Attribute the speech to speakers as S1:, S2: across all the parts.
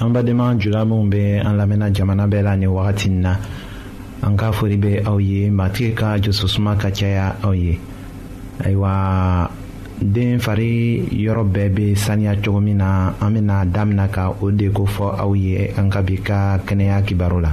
S1: an
S2: badenma jula minnu bɛ an lamɛnna jamana bɛɛ la nin wagati na an ka foli bɛ aw ye matigi ka jososuma ka caya aw ye ayiwa den fari yɔrɔ bɛɛ bɛ saniya cogo min na an bɛna damina ka o de ko fɔ aw ye an ka bi ka kɛnɛya kibaru la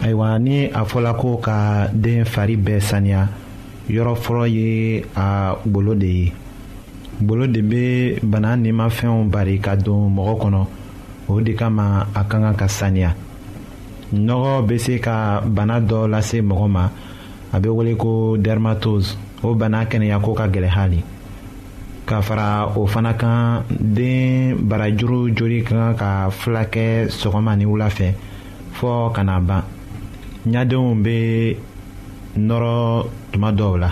S1: ayiwa ni a fɔla ko ka den fari bɛɛ saniya yɔrɔ fɔlɔ ye a golo de ye golo de bɛ bana nimafɛnw bari ka don mɔgɔ kɔnɔ o de kama a ka kan ka saniya nɔgɔ bɛ se ka bana dɔ lase mɔgɔ ma a bɛ wele ko dermatose o bana kɛnɛyako ka gɛlɛn hali ka fara o fana kan den barajuru joli ka kan ka fila kɛ sɔgɔma ni wula fɛ fɔɔ ka na ban ɲadenw bɛ nɔrɔ tuma dɔw la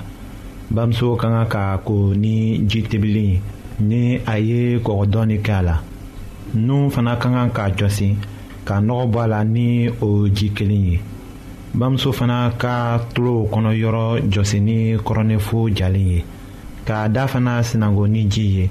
S1: bamuso ka kan ka ko ni ji tebili ni a ye kɔgɔ dɔɔni kɛ a la nun fana ka kan k'a jɔsi ka nɔgɔ bɔ a la ni o ji kelen ye bamuso fana ka tulow kɔnɔ yɔrɔ jɔsi ni kɔrɔnɛfo jalen ye k'a da fana sinango ni ji ye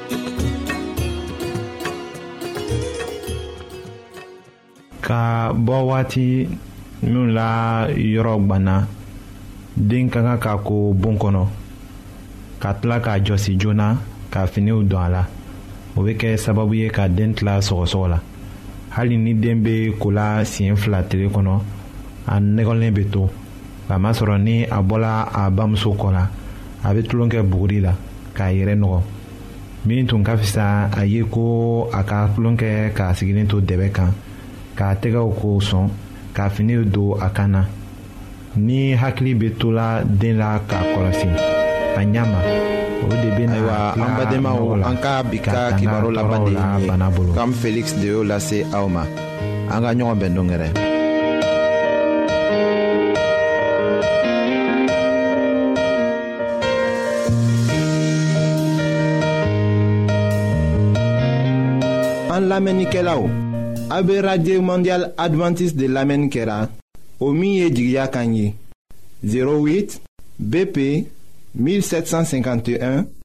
S1: ka bɔ waati minnu la yɔrɔ gbanna den ka kan ka ko bon kɔnɔ ka tila k'a jɔsi joona ka finiw don a la o bɛ kɛ sababu ye ka den tila sɔgɔsɔgɔ la hali ni den bɛ kola siɲɛ fila tile kɔnɔ a nɛgɛlen bɛ to k'a masɔrɔ ni a bɔla a bamuso kɔ la a bɛ tulon kɛ buguri la k'a yɛrɛ nɔgɔ min tun ka fisa a ye ko a ka tulon kɛ k'a sigilen to dɛbɛ kan k'a tɛgɛw ko sɔn k'a finiw don a kan na ni hakili bɛ tola den la k'a kɔlɔsi a ɲɛ ma o de bɛ na
S3: ayiwa an badenmaw an ka bi ka kibaru laban de ye nin ye kam felix de y'o lase aw ma. an ka ɲɔgɔn bɛn dongɛrɛ an lamɛnnikɛlaw a be radio mondial adventiste de lamɛnni kɛra o min ye jigiya kan ye 08 bp 1751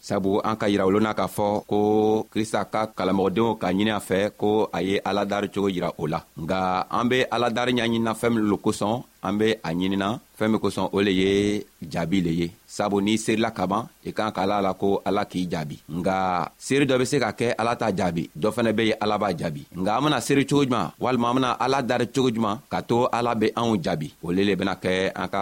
S4: sabu an ka yira wolonna k'a fɔ ko krista ka kalamɔgɔdenw ka ɲini a fɛ ko a ye aladari cogo yira o la nka an be aladari ɲaɲinina fɛɛn min lo kosɔn an be a ɲinina fɛɛn min kosɔn o le ye jaabi le ye sabu n'i seerila kaban i e kan ka ala la ko ala k'i jaabi nga seeri dɔ be se ka kɛ ala t'a jaabi dɔ fɛnɛ be ye ala b'a jaabi nga an bena seeri cogo juman walima an bena ala dari cogo juman ka to ala be anw jaabi o le le bena kɛ an ka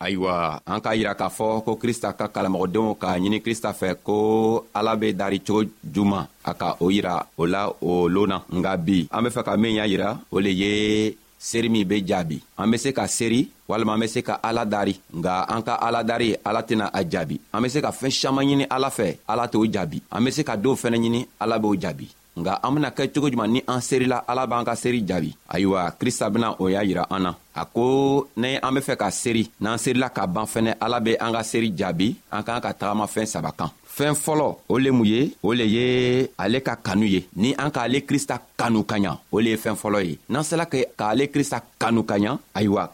S4: ayiwa an k'a yira k'a fɔ ko krista ka kalamɔgɔdenw k'a ɲini krista fɛ ko ala be dari cogo juman a ka o yira o la o loon na nka bi an be fɛ ka min y'a yira o le ye seri min be jaabi an be se ka seri walima an be se ka ala dari nga an ka ala dari ala tɛna a jaabi an be se ka fɛɛn saman ɲini ala fɛ ala t'o jaabi an be se ka dɔw fɛnɛ ɲini ala b'o jaabi nka an bena kɛ cogo juman ni an serila ala b'an ka seri jaabi ayiwa krista bena o y'a yira an na a ko ni an be fɛ ka seri n'an serila ka ban fɛnɛ ala be an ka seri jaabi an k'an ka tagamafɛn saba kan fɛɛn fɔlɔ o le mun ye o le ye ale ka kanu ye ni an k'ale krista kanu ka ɲa o le ye fɛɛn fɔlɔ ye n'an sela k'ale krista kanu ka ɲa ayiwa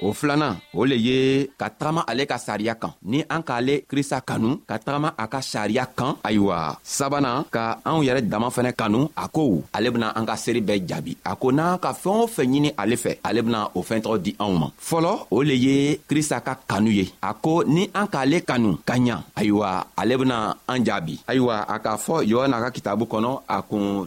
S4: o filanan o le ye ka tagama ale ka sariya kan ni an k'ale krista kanu ka tagama a ka sariya kan ayiwa sabanan ka anw yɛrɛ dama fɛnɛ kanu a ko ale bena an ka seeri bɛɛ jaabi a ko n'an ka fɛɛn o fɛn ɲini ale fɛ ale bena o fɛɛn tɔgɔ di anw ma fɔlɔ o le ye krista ka kanu ye a ko ni an k'ale kanu ka ɲa ayiwa ale bena an jaabi ayiwa a k'a fɔ yohana ka kitabu kɔnɔ a kun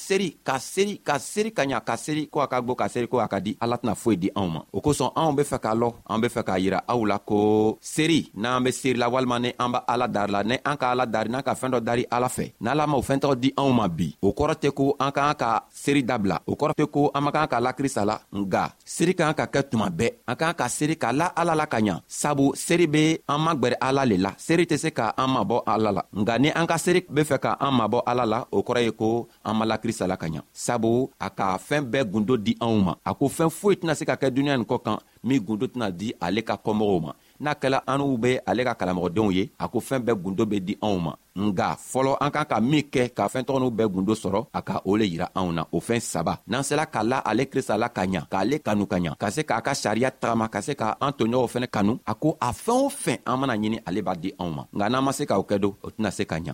S4: seri ka seri ka seri ka ɲa ka seri ko a ka gwo ka seri ko a ka di ala tɛna foyi di anw ma o kosɔn anw be fɛ k'a lɔ an be fɛ k'a yira aw la ko seri n'an be serila walima ni an b'a ala dari la ni an ka ala dari n'an ka fɛɛn dɔ dari ala fɛ n'ala m'o fɛɛn tɔgɔ di anw ma bi o kɔrɔ tɛ ko an k'an ka seri dabila o kɔrɔ tɛ ko an man kan ka la krista la nga seere ka kan ka kɛ tuma bɛɛ an ka kan ka seere ka la ala la ka ɲa sabu seere be an magwɛrɛ ala le la seere tɛ se ka an mabɔ ala la nka ni an ka seere be fɛ ka an mabɔ ala la o kɔrɔ ye ko an ma la krista la ka ɲa sabu a ka fɛɛn bɛɛ gundo di anw ma a ko fɛɛn foyi tɛna se ka kɛ duniɲa nin kɔ kan min gundo tɛna di ale ka kɔmɔgɔw ma n'a kɛla an'u be ale ka kalamɔgɔdenw ye a ko fɛɛn bɛɛ gundo be di anw ma nga fɔlɔ an kan ka min kɛ ka fɛɛn tɔgɔninw bɛɛ gundo sɔrɔ a ka o le yira anw na o fɛɛn saba n'an sela ka la ale krista la ka ɲa k'ale kanu ka ɲa ka se k'a ka sariya tagama ka se ka an toɲɔgɔnw fɛnɛ kanu a ko a fɛɛn o fɛn an mana ɲini ale b'a di anw ma nka n'an ma se k'o kɛ don o tɛna se ka ɲa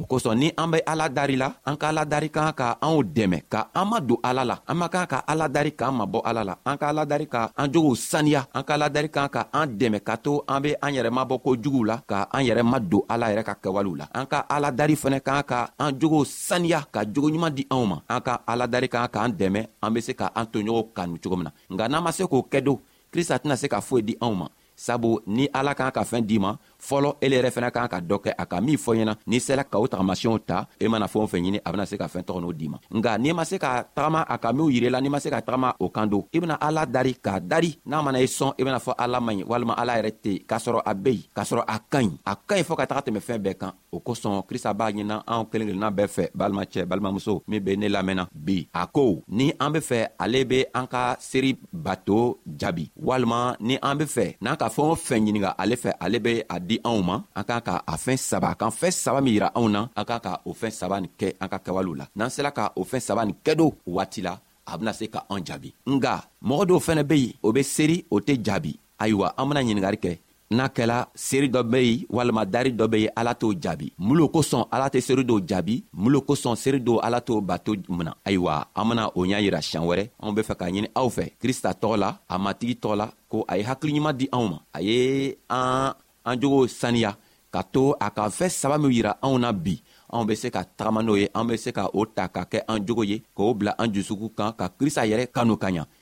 S4: o kosɔn ni an be ala dari la an ka ala dari kan ka anw dɛmɛ ka an ma don ala la an man kan ka ala dari k'an mabɔ ala la an ka ala dari ka an jogow saniya an ka ala dari kan ka an dɛmɛ ka to an be an yɛrɛ mabɔ ko juguw la ka an yɛrɛ ma don ala yɛrɛ ka kɛwalew la an ka ala dari fɛnɛ kan ka an jogow saniya ka jogo ɲuman di anw ma an ka ala dari kan k'an dɛmɛ an be se ka an toɲɔgɔnw kanu cogo min na nka n'an ma se k'o kɛ don krista tɛna se ka foyi di anw ma sabu ni ala kan ka fɛɛn d'i ma fɔlɔ ele yɛrɛ fɛnɛ kan ka dɔ kɛ a ka min fɔ ɲɛna n'i sela ka o tagamasiyɛnw ta e mana fɛn o fɛn ɲini a bena se ka fɛɛn tɔgɔ n'o d'i ma nka n'i ma se ka tagama a ka minw yirela n'i ma se ka tagama o kan don i bena ala dari k'a dari n'a mana ye sɔn i bena fɔ ala man ɲi walima ala yɛrɛ tɛ yen k'a sɔrɔ a be yen k'a sɔrɔ a ka ɲi a ka ɲi fɔɔ ka taga tɛmɛ fɛɛn bɛɛ kan o kosɔn krista b'a ɲinan anw kelen kelenna bɛɛ fɛ balimacɛ balimamuso min be ne lamɛnna bi a ko ni an be fɛ ale be an ka seri bato jaabi walima ni an be fɛ n'an ka fɛɛn o fɛn ɲininga ale fɛ ale be a di anw ma an k'a ka a fɛɛn saba kan fɛɛn saba min yira anw na an k'a ka o fɛɛn saba nin kɛ an ka kɛwalew la n'an sela ka o fɛɛn saba nin kɛ do waati la a bena se ka an jaabi nga mɔgɔ dɔw fɛnɛ be yen o be seri o tɛ jaabi ayiwa an bena ɲiningari kɛ n'a kɛla seri dɔ be yen walima dari dɔ be yen ala t'o jaabi mun lo kosɔn ala tɛ seri dɔw jaabi mun lo kosɔn seri dɔw ala t'o bato mina ayiwa an bena o ɲa yira siɲan wɛrɛ anw be fɛ k'a ɲini aw fɛ krista tɔgɔ la a matigi tɔgɔ la ko a ye hakiliɲuman di anw ma a ye an an jogow saniya ka to a ka fɛn saba minw yira anw na bi anw be se ka tagama n'o ye an be se ka o ta ka kɛ an jogo ye k'o bila an jusuku kan ka krista yɛrɛ kanu ka ɲa